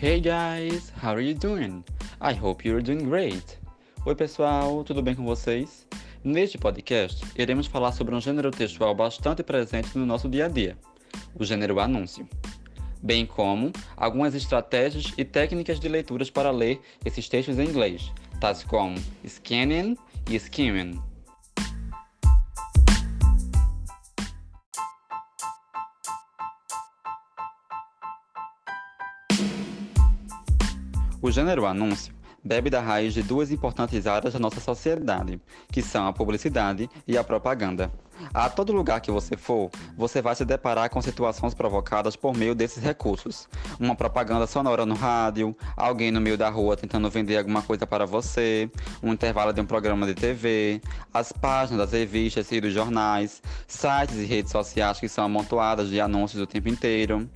Hey guys, how are you doing? I hope you're doing great. Oi pessoal, tudo bem com vocês? Neste podcast, iremos falar sobre um gênero textual bastante presente no nosso dia a dia, o gênero anúncio, bem como algumas estratégias e técnicas de leituras para ler esses textos em inglês, tais como scanning e skimming. O gênero anúncio bebe da raiz de duas importantes áreas da nossa sociedade, que são a publicidade e a propaganda. A todo lugar que você for, você vai se deparar com situações provocadas por meio desses recursos. Uma propaganda sonora no rádio, alguém no meio da rua tentando vender alguma coisa para você, um intervalo de um programa de TV, as páginas das revistas e dos jornais, sites e redes sociais que são amontoadas de anúncios o tempo inteiro.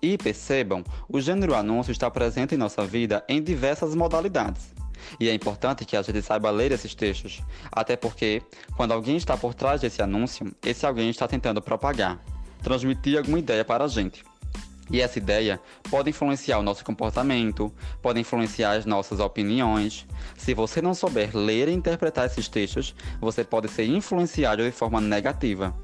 E percebam, o gênero anúncio está presente em nossa vida em diversas modalidades. E é importante que a gente saiba ler esses textos, até porque, quando alguém está por trás desse anúncio, esse alguém está tentando propagar, transmitir alguma ideia para a gente. E essa ideia pode influenciar o nosso comportamento, pode influenciar as nossas opiniões. Se você não souber ler e interpretar esses textos, você pode ser influenciado de forma negativa.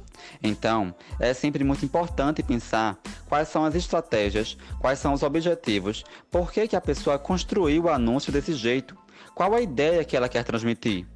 Então, é sempre muito importante pensar quais são as estratégias, quais são os objetivos, por que, que a pessoa construiu o anúncio desse jeito, qual a ideia que ela quer transmitir.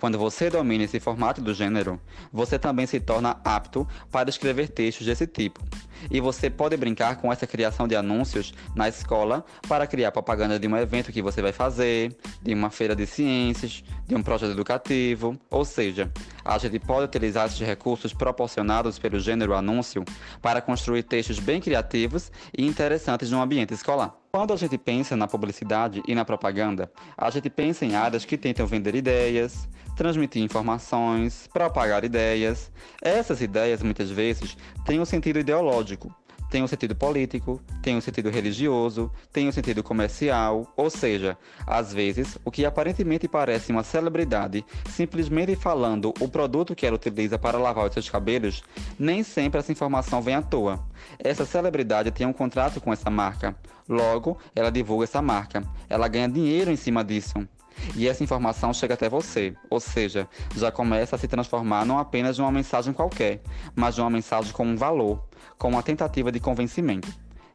Quando você domina esse formato do gênero, você também se torna apto para escrever textos desse tipo. E você pode brincar com essa criação de anúncios na escola para criar propaganda de um evento que você vai fazer, de uma feira de ciências, de um projeto educativo. Ou seja, a gente pode utilizar esses recursos proporcionados pelo gênero anúncio para construir textos bem criativos e interessantes no ambiente escolar. Quando a gente pensa na publicidade e na propaganda, a gente pensa em áreas que tentam vender ideias, transmitir informações, propagar ideias. Essas ideias muitas vezes têm um sentido ideológico, tem um sentido político, tem um sentido religioso, tem um sentido comercial, ou seja, às vezes, o que aparentemente parece uma celebridade simplesmente falando o produto que ela utiliza para lavar os seus cabelos, nem sempre essa informação vem à toa. Essa celebridade tem um contrato com essa marca, logo, ela divulga essa marca, ela ganha dinheiro em cima disso e essa informação chega até você, ou seja, já começa a se transformar não apenas de uma mensagem qualquer, mas de uma mensagem com um valor, com uma tentativa de convencimento.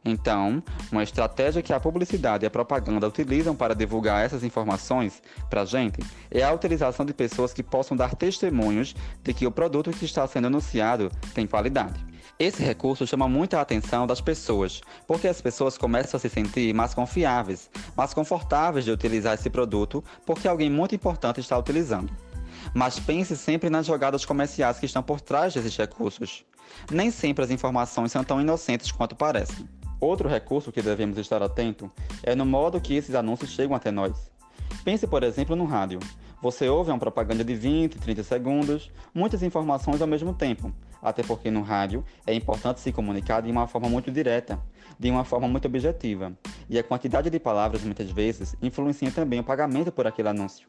Então, uma estratégia que a publicidade e a propaganda utilizam para divulgar essas informações para a gente é a utilização de pessoas que possam dar testemunhos de que o produto que está sendo anunciado tem qualidade. Esse recurso chama muita atenção das pessoas, porque as pessoas começam a se sentir mais confiáveis, mais confortáveis de utilizar esse produto, porque alguém muito importante está utilizando. Mas pense sempre nas jogadas comerciais que estão por trás desses recursos. Nem sempre as informações são tão inocentes quanto parecem. Outro recurso que devemos estar atento é no modo que esses anúncios chegam até nós. Pense, por exemplo, no rádio. Você ouve uma propaganda de 20, 30 segundos, muitas informações ao mesmo tempo, até porque no rádio é importante se comunicar de uma forma muito direta, de uma forma muito objetiva, e a quantidade de palavras muitas vezes influencia também o pagamento por aquele anúncio.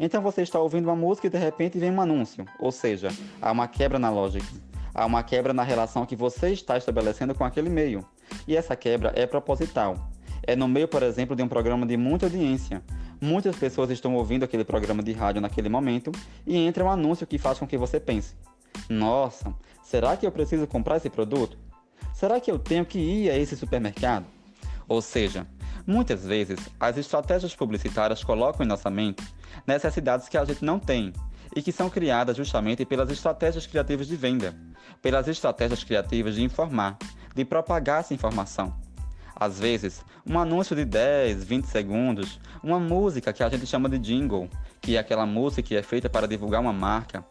Então você está ouvindo uma música e de repente vem um anúncio, ou seja, há uma quebra na lógica, há uma quebra na relação que você está estabelecendo com aquele meio, e essa quebra é proposital. É no meio, por exemplo, de um programa de muita audiência, Muitas pessoas estão ouvindo aquele programa de rádio naquele momento e entra um anúncio que faz com que você pense: Nossa, será que eu preciso comprar esse produto? Será que eu tenho que ir a esse supermercado? Ou seja, muitas vezes as estratégias publicitárias colocam em nossa mente necessidades que a gente não tem e que são criadas justamente pelas estratégias criativas de venda, pelas estratégias criativas de informar, de propagar essa informação. Às vezes, um anúncio de 10, 20 segundos, uma música que a gente chama de jingle, que é aquela música que é feita para divulgar uma marca,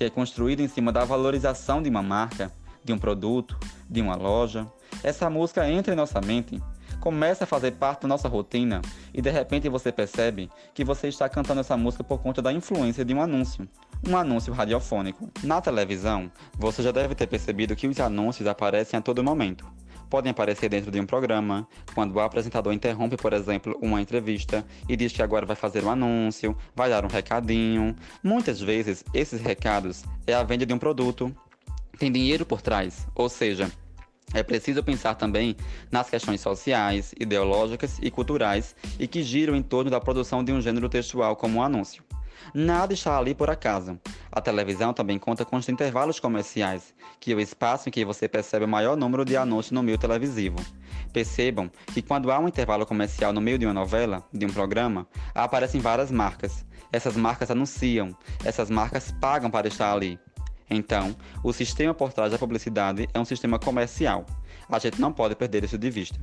que é construída em cima da valorização de uma marca, de um produto, de uma loja. Essa música entra em nossa mente, começa a fazer parte da nossa rotina e de repente você percebe que você está cantando essa música por conta da influência de um anúncio. Um anúncio radiofônico. Na televisão, você já deve ter percebido que os anúncios aparecem a todo momento podem aparecer dentro de um programa, quando o apresentador interrompe, por exemplo, uma entrevista e diz que agora vai fazer um anúncio, vai dar um recadinho. Muitas vezes, esses recados é a venda de um produto. Tem dinheiro por trás, ou seja, É preciso pensar também nas questões sociais, ideológicas e culturais e que giram em torno da produção de um gênero textual como um anúncio. Nada está ali por acaso. A televisão também conta com os intervalos comerciais, que é o espaço em que você percebe o maior número de anúncios no meio televisivo. Percebam que quando há um intervalo comercial no meio de uma novela, de um programa, aparecem várias marcas. Essas marcas anunciam, essas marcas pagam para estar ali. Então, o sistema por trás da publicidade é um sistema comercial. A gente não pode perder isso de vista.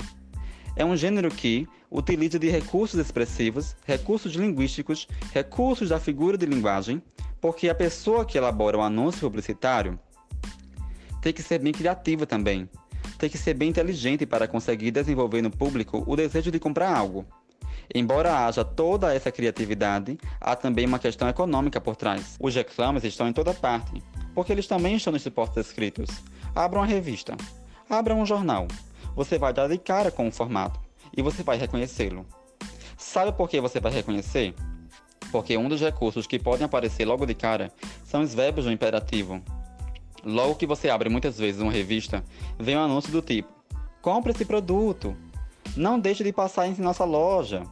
É um gênero que utiliza de recursos expressivos, recursos linguísticos, recursos da figura de linguagem, porque a pessoa que elabora o um anúncio publicitário tem que ser bem criativa também. Tem que ser bem inteligente para conseguir desenvolver no público o desejo de comprar algo. Embora haja toda essa criatividade, há também uma questão econômica por trás. Os reclames estão em toda parte, porque eles também estão nos suportes escritos. Abra uma revista, abra um jornal. Você vai dar de cara com o formato e você vai reconhecê-lo. Sabe por que você vai reconhecer? Porque um dos recursos que podem aparecer logo de cara são os verbos do imperativo. Logo que você abre muitas vezes uma revista, vem um anúncio do tipo: compre esse produto, não deixe de passar em nossa loja,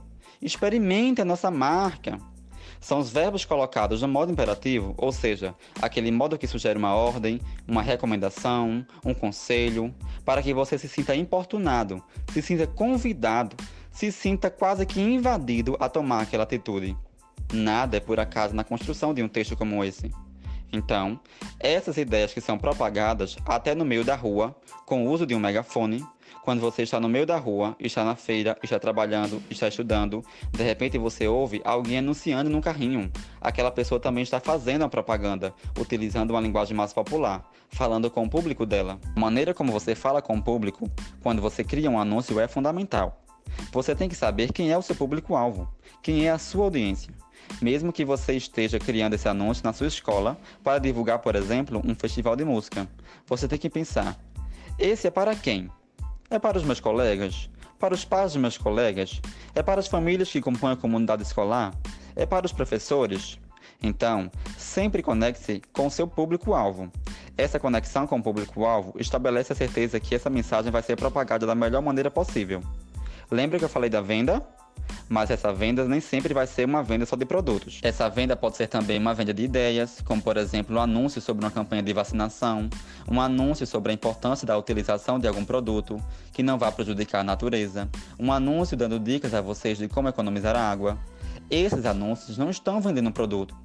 experimente a nossa marca são os verbos colocados no modo imperativo, ou seja, aquele modo que sugere uma ordem, uma recomendação, um conselho, para que você se sinta importunado, se sinta convidado, se sinta quase que invadido a tomar aquela atitude. Nada é por acaso na construção de um texto como esse. Então, essas ideias que são propagadas até no meio da rua, com o uso de um megafone, quando você está no meio da rua, está na feira, está trabalhando, está estudando, de repente você ouve alguém anunciando num carrinho. Aquela pessoa também está fazendo a propaganda, utilizando uma linguagem mais popular, falando com o público dela. A maneira como você fala com o público quando você cria um anúncio é fundamental. Você tem que saber quem é o seu público-alvo, quem é a sua audiência. Mesmo que você esteja criando esse anúncio na sua escola para divulgar, por exemplo, um festival de música, você tem que pensar: esse é para quem? É para os meus colegas? Para os pais dos meus colegas? É para as famílias que compõem a comunidade escolar? É para os professores? Então, sempre conecte-se com seu público-alvo. Essa conexão com o público-alvo estabelece a certeza que essa mensagem vai ser propagada da melhor maneira possível. Lembra que eu falei da venda? Mas essa venda nem sempre vai ser uma venda só de produtos. Essa venda pode ser também uma venda de ideias, como por exemplo um anúncio sobre uma campanha de vacinação, um anúncio sobre a importância da utilização de algum produto que não vá prejudicar a natureza, um anúncio dando dicas a vocês de como economizar água. Esses anúncios não estão vendendo um produto,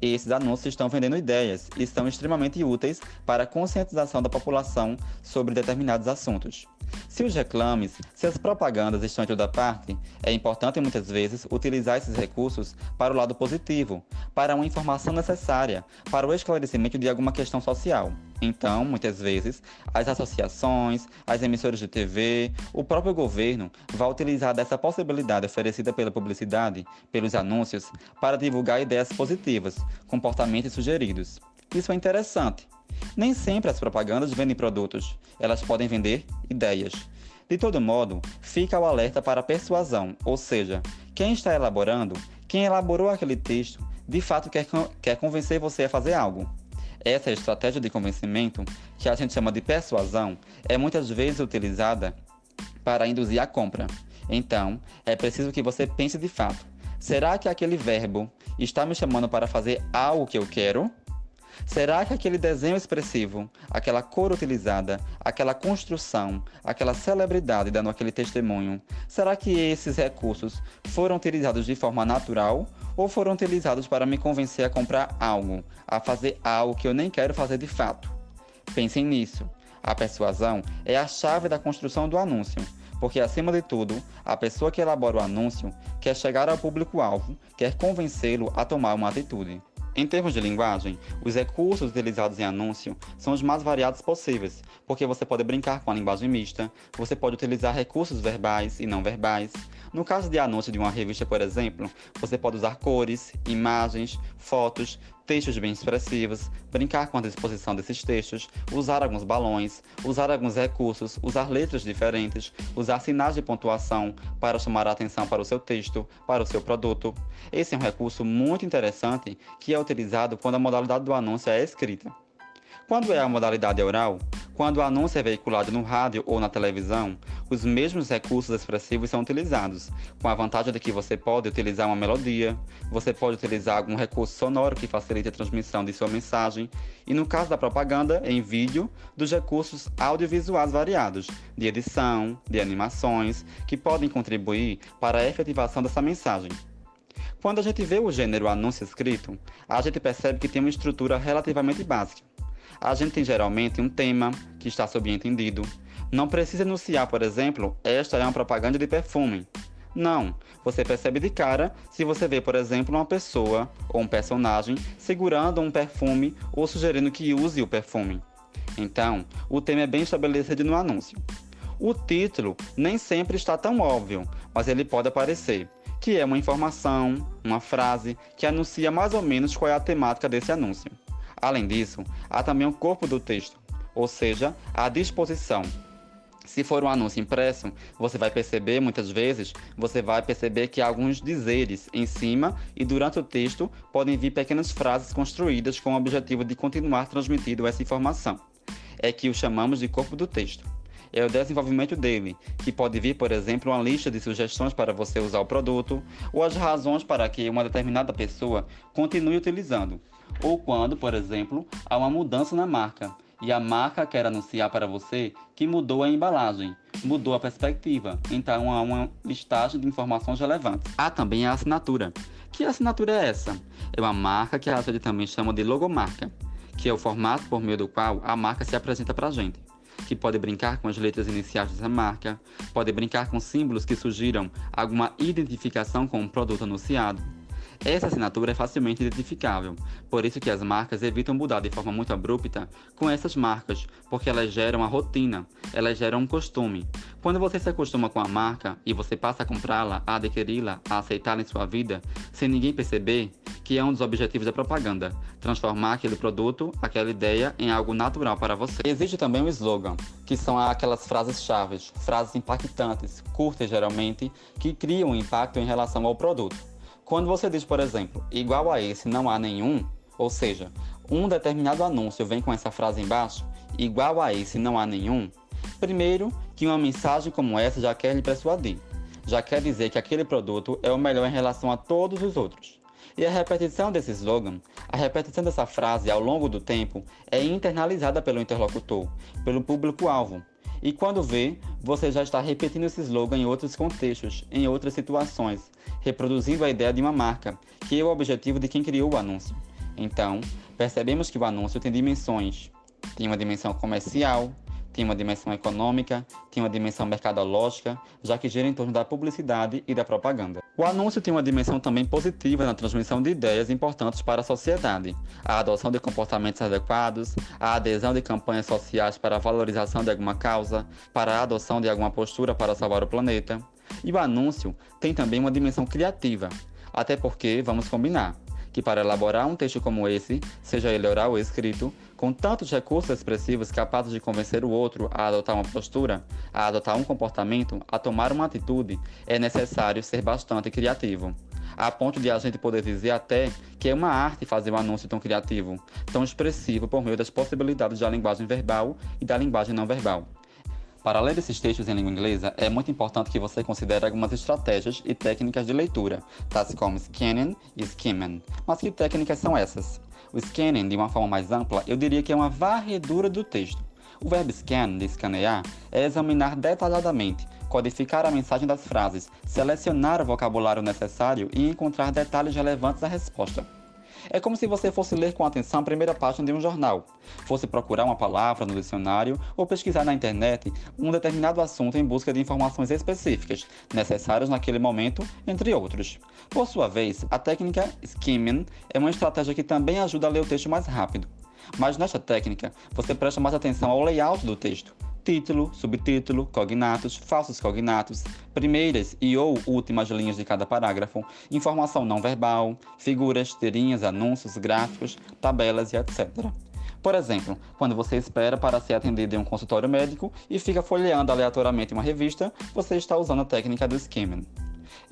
esses anúncios estão vendendo ideias e são extremamente úteis para a conscientização da população sobre determinados assuntos. Se os reclames, se as propagandas estão em toda parte, é importante muitas vezes utilizar esses recursos para o lado positivo, para uma informação necessária, para o esclarecimento de alguma questão social. Então, muitas vezes, as associações, as emissoras de TV, o próprio governo vai utilizar dessa possibilidade oferecida pela publicidade, pelos anúncios, para divulgar ideias positivas, comportamentos sugeridos. Isso é interessante. Nem sempre as propagandas vendem produtos, elas podem vender ideias. De todo modo, fica o alerta para a persuasão, ou seja, quem está elaborando, quem elaborou aquele texto, de fato quer, quer convencer você a fazer algo. Essa estratégia de convencimento, que a gente chama de persuasão, é muitas vezes utilizada para induzir a compra. Então, é preciso que você pense de fato: será que aquele verbo está me chamando para fazer algo que eu quero? Será que aquele desenho expressivo, aquela cor utilizada, aquela construção, aquela celebridade dando aquele testemunho, será que esses recursos foram utilizados de forma natural ou foram utilizados para me convencer a comprar algo, a fazer algo que eu nem quero fazer de fato? Pensem nisso. A persuasão é a chave da construção do anúncio, porque acima de tudo, a pessoa que elabora o anúncio quer chegar ao público-alvo, quer convencê-lo a tomar uma atitude. Em termos de linguagem, os recursos utilizados em anúncio são os mais variados possíveis, porque você pode brincar com a linguagem mista, você pode utilizar recursos verbais e não verbais, no caso de anúncio de uma revista, por exemplo, você pode usar cores, imagens, fotos, textos bem expressivos, brincar com a disposição desses textos, usar alguns balões, usar alguns recursos, usar letras diferentes, usar sinais de pontuação para chamar a atenção para o seu texto, para o seu produto. Esse é um recurso muito interessante que é utilizado quando a modalidade do anúncio é escrita. Quando é a modalidade oral, Quando o anúncio é veiculado no rádio ou na televisão, os mesmos recursos expressivos são utilizados, com a vantagem de que você pode utilizar uma melodia, você pode utilizar algum recurso sonoro que facilite a transmissão de sua mensagem, e no caso da propaganda, em vídeo, dos recursos audiovisuais variados, de edição, de animações, que podem contribuir para a efetivação dessa mensagem. Quando a gente vê o gênero anúncio escrito, a gente percebe que tem uma estrutura relativamente básica. A gente tem geralmente um tema que está subentendido. Não precisa anunciar, por exemplo, esta é uma propaganda de perfume. Não, você percebe de cara se você vê, por exemplo, uma pessoa ou um personagem segurando um perfume ou sugerindo que use o perfume. Então, o tema é bem estabelecido no anúncio. O título nem sempre está tão óbvio, mas ele pode aparecer que é uma informação, uma frase que anuncia mais ou menos qual é a temática desse anúncio. Além disso, há também o corpo do texto, ou seja, a disposição. Se for um anúncio impresso, você vai perceber muitas vezes, você vai perceber que há alguns dizeres em cima e durante o texto podem vir pequenas frases construídas com o objetivo de continuar transmitindo essa informação. É que o chamamos de corpo do texto é o desenvolvimento dele, que pode vir, por exemplo, uma lista de sugestões para você usar o produto, ou as razões para que uma determinada pessoa continue utilizando, ou quando, por exemplo, há uma mudança na marca e a marca quer anunciar para você que mudou a embalagem, mudou a perspectiva. Então há uma listagem de informações relevantes. Há também a assinatura. Que assinatura é essa? É uma marca que a gente também chama de logomarca, que é o formato por meio do qual a marca se apresenta para a gente que pode brincar com as letras iniciais dessa marca, pode brincar com símbolos que sugiram alguma identificação com o produto anunciado. Essa assinatura é facilmente identificável, por isso que as marcas evitam mudar de forma muito abrupta com essas marcas, porque elas geram a rotina, elas geram um costume. Quando você se acostuma com a marca e você passa a comprá-la, a adquiri-la, a aceitá-la em sua vida, sem ninguém perceber, que é um dos objetivos da propaganda, transformar aquele produto, aquela ideia em algo natural para você. Existe também o slogan, que são aquelas frases-chave, frases impactantes, curtas geralmente, que criam um impacto em relação ao produto. Quando você diz, por exemplo, igual a esse não há nenhum, ou seja, um determinado anúncio vem com essa frase embaixo, igual a esse não há nenhum, primeiro que uma mensagem como essa já quer lhe persuadir, já quer dizer que aquele produto é o melhor em relação a todos os outros. E a repetição desse slogan, a repetição dessa frase ao longo do tempo é internalizada pelo interlocutor, pelo público-alvo, e quando vê, você já está repetindo esse slogan em outros contextos, em outras situações, reproduzindo a ideia de uma marca, que é o objetivo de quem criou o anúncio. Então, percebemos que o anúncio tem dimensões. Tem uma dimensão comercial, tem uma dimensão econômica, tem uma dimensão mercadológica, já que gira em torno da publicidade e da propaganda. O anúncio tem uma dimensão também positiva na transmissão de ideias importantes para a sociedade, a adoção de comportamentos adequados, a adesão de campanhas sociais para a valorização de alguma causa, para a adoção de alguma postura para salvar o planeta. E o anúncio tem também uma dimensão criativa, até porque, vamos combinar, que para elaborar um texto como esse, seja ele oral ou escrito, com tantos recursos expressivos capazes de convencer o outro a adotar uma postura, a adotar um comportamento, a tomar uma atitude, é necessário ser bastante criativo. A ponto de a gente poder dizer até que é uma arte fazer um anúncio tão criativo, tão expressivo por meio das possibilidades da linguagem verbal e da linguagem não verbal. Para ler esses textos em língua inglesa, é muito importante que você considere algumas estratégias e técnicas de leitura, tais como scanning e skimming. Mas que técnicas são essas? O scanning, de uma forma mais ampla, eu diria que é uma varredura do texto. O verbo scan, de escanear, é examinar detalhadamente, codificar a mensagem das frases, selecionar o vocabulário necessário e encontrar detalhes relevantes à resposta. É como se você fosse ler com atenção a primeira página de um jornal, fosse procurar uma palavra no dicionário ou pesquisar na internet um determinado assunto em busca de informações específicas, necessárias naquele momento, entre outros. Por sua vez, a técnica skimming é uma estratégia que também ajuda a ler o texto mais rápido. Mas nesta técnica, você presta mais atenção ao layout do texto, título, subtítulo, cognatos, falsos cognatos, primeiras e ou últimas linhas de cada parágrafo, informação não verbal, figuras, tirinhas, anúncios, gráficos, tabelas e etc. Por exemplo, quando você espera para ser atendido em um consultório médico e fica folheando aleatoriamente uma revista, você está usando a técnica do skimming.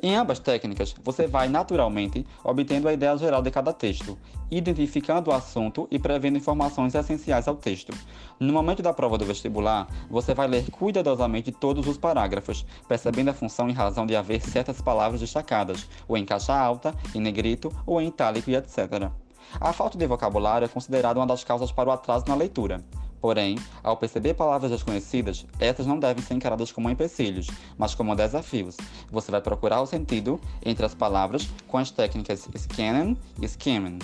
Em ambas técnicas, você vai naturalmente obtendo a ideia geral de cada texto, identificando o assunto e prevendo informações essenciais ao texto. No momento da prova do vestibular, você vai ler cuidadosamente todos os parágrafos, percebendo a função em razão de haver certas palavras destacadas, ou em caixa alta, em negrito ou em itálico e etc. A falta de vocabulário é considerada uma das causas para o atraso na leitura. Porém, ao perceber palavras desconhecidas, essas não devem ser encaradas como empecilhos, mas como desafios. Você vai procurar o sentido entre as palavras com as técnicas scanning e skimming.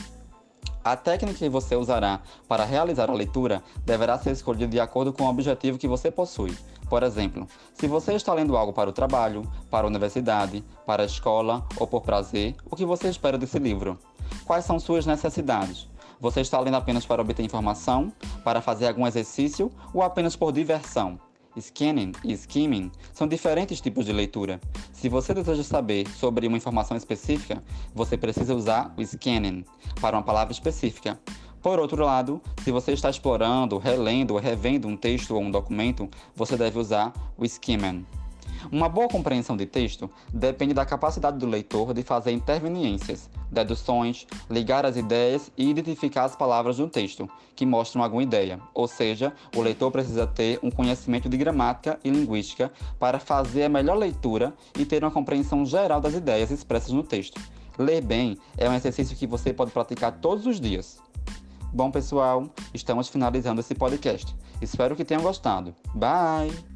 A técnica que você usará para realizar a leitura deverá ser escolhida de acordo com o objetivo que você possui. Por exemplo, se você está lendo algo para o trabalho, para a universidade, para a escola ou por prazer, o que você espera desse livro? Quais são suas necessidades? Você está lendo apenas para obter informação, para fazer algum exercício ou apenas por diversão? Scanning e skimming são diferentes tipos de leitura. Se você deseja saber sobre uma informação específica, você precisa usar o scanning para uma palavra específica. Por outro lado, se você está explorando, relendo ou revendo um texto ou um documento, você deve usar o skimming. Uma boa compreensão de texto depende da capacidade do leitor de fazer interveniências, deduções, ligar as ideias e identificar as palavras do texto que mostram alguma ideia. Ou seja, o leitor precisa ter um conhecimento de gramática e linguística para fazer a melhor leitura e ter uma compreensão geral das ideias expressas no texto. Ler bem é um exercício que você pode praticar todos os dias. Bom, pessoal, estamos finalizando esse podcast. Espero que tenham gostado. Bye!